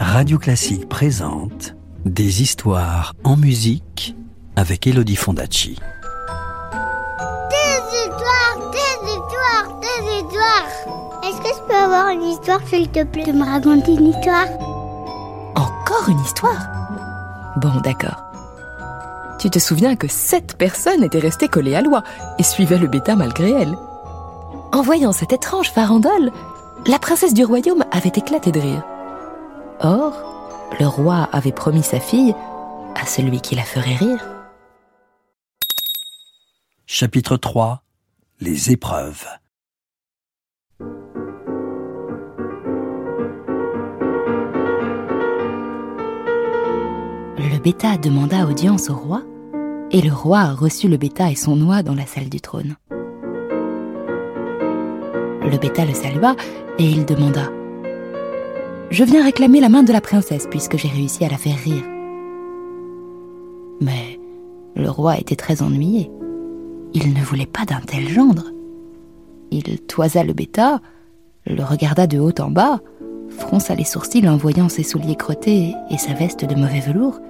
Radio Classique présente Des histoires en musique avec Elodie Fondacci. Des histoires, des histoires, des histoires. Est-ce que je peux avoir une histoire, s'il te plaît, de me raconter une histoire? Encore une histoire? Bon, d'accord. Tu te souviens que sept personnes étaient restées collées à loi et suivaient le bêta malgré elles. En voyant cette étrange farandole, la princesse du royaume avait éclaté de rire. Or, le roi avait promis sa fille à celui qui la ferait rire. Chapitre 3 Les épreuves. Le bêta demanda audience au roi, et le roi reçut le bêta et son oie dans la salle du trône. Le bêta le salua et il demanda Je viens réclamer la main de la princesse puisque j'ai réussi à la faire rire. Mais le roi était très ennuyé. Il ne voulait pas d'un tel gendre. Il toisa le bêta, le regarda de haut en bas, fronça les sourcils en voyant ses souliers crottés et sa veste de mauvais velours,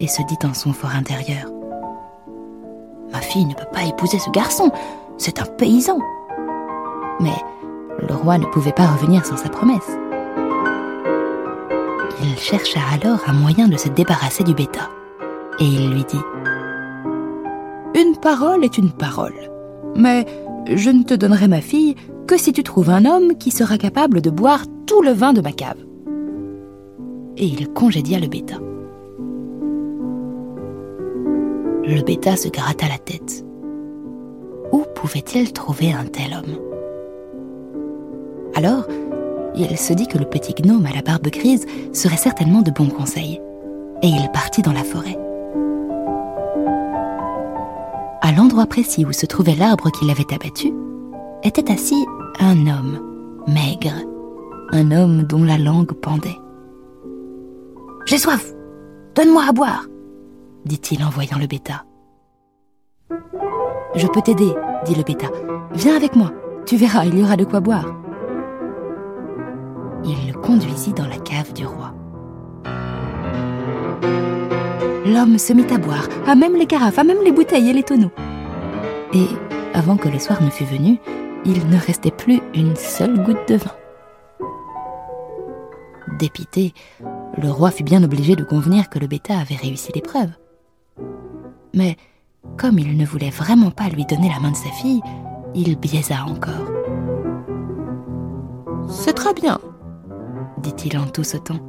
et se dit en son fort intérieur Ma fille ne peut pas épouser ce garçon, c'est un paysan. Mais le roi ne pouvait pas revenir sans sa promesse. Il chercha alors un moyen de se débarrasser du bêta, et il lui dit Une parole est une parole, mais je ne te donnerai ma fille que si tu trouves un homme qui sera capable de boire tout le vin de ma cave. Et il congédia le bêta. Le bêta se gratta la tête. Où pouvait-il trouver un tel homme? Alors, il se dit que le petit gnome à la barbe grise serait certainement de bons conseils, et il partit dans la forêt. À l'endroit précis où se trouvait l'arbre qui l'avait abattu, était assis un homme, maigre, un homme dont la langue pendait. J'ai soif, donne-moi à boire, dit-il en voyant le bêta. Je peux t'aider, dit le bêta. Viens avec moi, tu verras, il y aura de quoi boire. Conduisit dans la cave du roi. L'homme se mit à boire, à même les carafes, à même les bouteilles et les tonneaux. Et, avant que le soir ne fût venu, il ne restait plus une seule goutte de vin. Dépité, le roi fut bien obligé de convenir que le bêta avait réussi l'épreuve. Mais, comme il ne voulait vraiment pas lui donner la main de sa fille, il biaisa encore. C'est très bien, dit-il en tout sautant.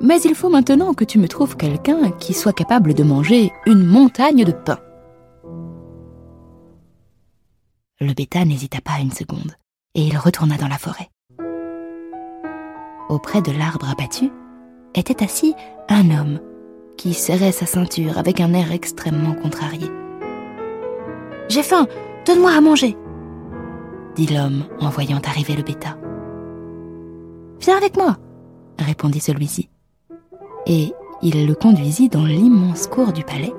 Mais il faut maintenant que tu me trouves quelqu'un qui soit capable de manger une montagne de pain. Le bêta n'hésita pas une seconde, et il retourna dans la forêt. Auprès de l'arbre abattu était assis un homme qui serrait sa ceinture avec un air extrêmement contrarié. J'ai faim, donne-moi à manger, dit l'homme en voyant arriver le bêta. Viens avec moi, répondit celui-ci. Et il le conduisit dans l'immense cour du palais,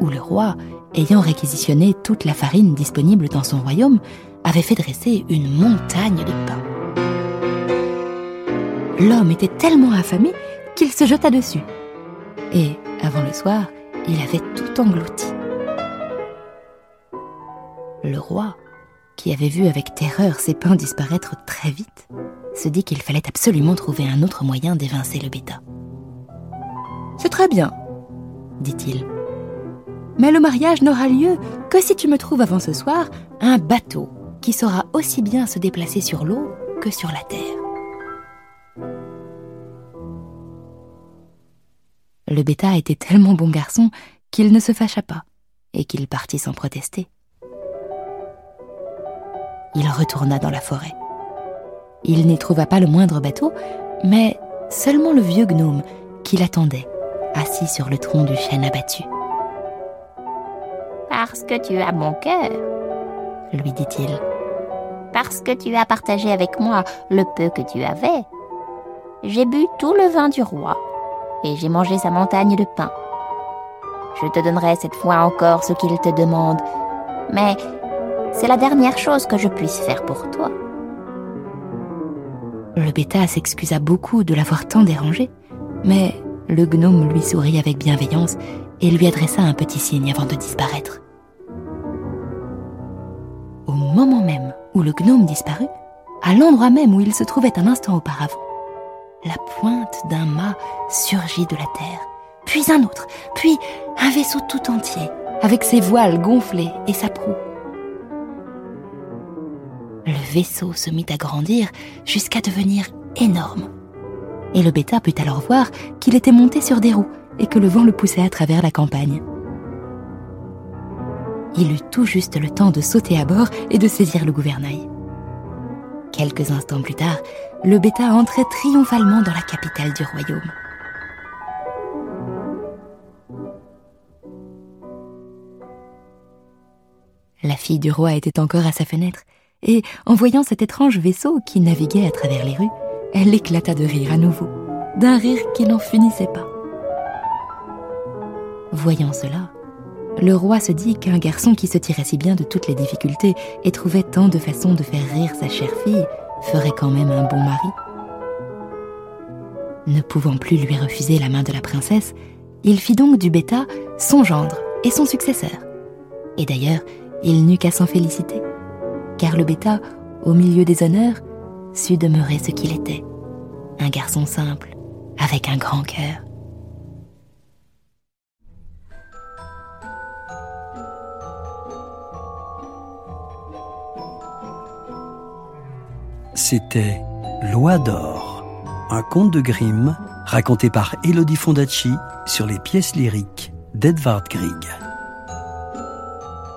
où le roi, ayant réquisitionné toute la farine disponible dans son royaume, avait fait dresser une montagne de pain. L'homme était tellement affamé qu'il se jeta dessus. Et, avant le soir, il avait tout englouti. Le roi, qui avait vu avec terreur ses pains disparaître très vite, se dit qu'il fallait absolument trouver un autre moyen d'évincer le bêta. C'est très bien, dit-il. Mais le mariage n'aura lieu que si tu me trouves avant ce soir un bateau qui saura aussi bien se déplacer sur l'eau que sur la terre. Le bêta était tellement bon garçon qu'il ne se fâcha pas et qu'il partit sans protester. Il retourna dans la forêt. Il n'y trouva pas le moindre bateau, mais seulement le vieux gnome qui l'attendait, assis sur le tronc du chêne abattu. Parce que tu as mon cœur, lui dit-il. Parce que tu as partagé avec moi le peu que tu avais. J'ai bu tout le vin du roi et j'ai mangé sa montagne de pain. Je te donnerai cette fois encore ce qu'il te demande, mais c'est la dernière chose que je puisse faire pour toi. Le bêta s'excusa beaucoup de l'avoir tant dérangé, mais le gnome lui sourit avec bienveillance et lui adressa un petit signe avant de disparaître. Au moment même où le gnome disparut, à l'endroit même où il se trouvait un instant auparavant, la pointe d'un mât surgit de la terre, puis un autre, puis un vaisseau tout entier, avec ses voiles gonflées et sa proue. Vaisseau se mit à grandir jusqu'à devenir énorme. Et le bêta put alors voir qu'il était monté sur des roues et que le vent le poussait à travers la campagne. Il eut tout juste le temps de sauter à bord et de saisir le gouvernail. Quelques instants plus tard, le bêta entrait triomphalement dans la capitale du royaume. La fille du roi était encore à sa fenêtre, et en voyant cet étrange vaisseau qui naviguait à travers les rues, elle éclata de rire à nouveau, d'un rire qui n'en finissait pas. Voyant cela, le roi se dit qu'un garçon qui se tirait si bien de toutes les difficultés et trouvait tant de façons de faire rire sa chère fille ferait quand même un bon mari. Ne pouvant plus lui refuser la main de la princesse, il fit donc du bêta son gendre et son successeur. Et d'ailleurs, il n'eut qu'à s'en féliciter, car le bêta, au milieu des honneurs, sut demeurer ce qu'il était, un garçon simple, avec un grand cœur. C'était Loi d'or, un conte de Grimm raconté par Elodie Fondacci sur les pièces lyriques d'Edvard Grieg.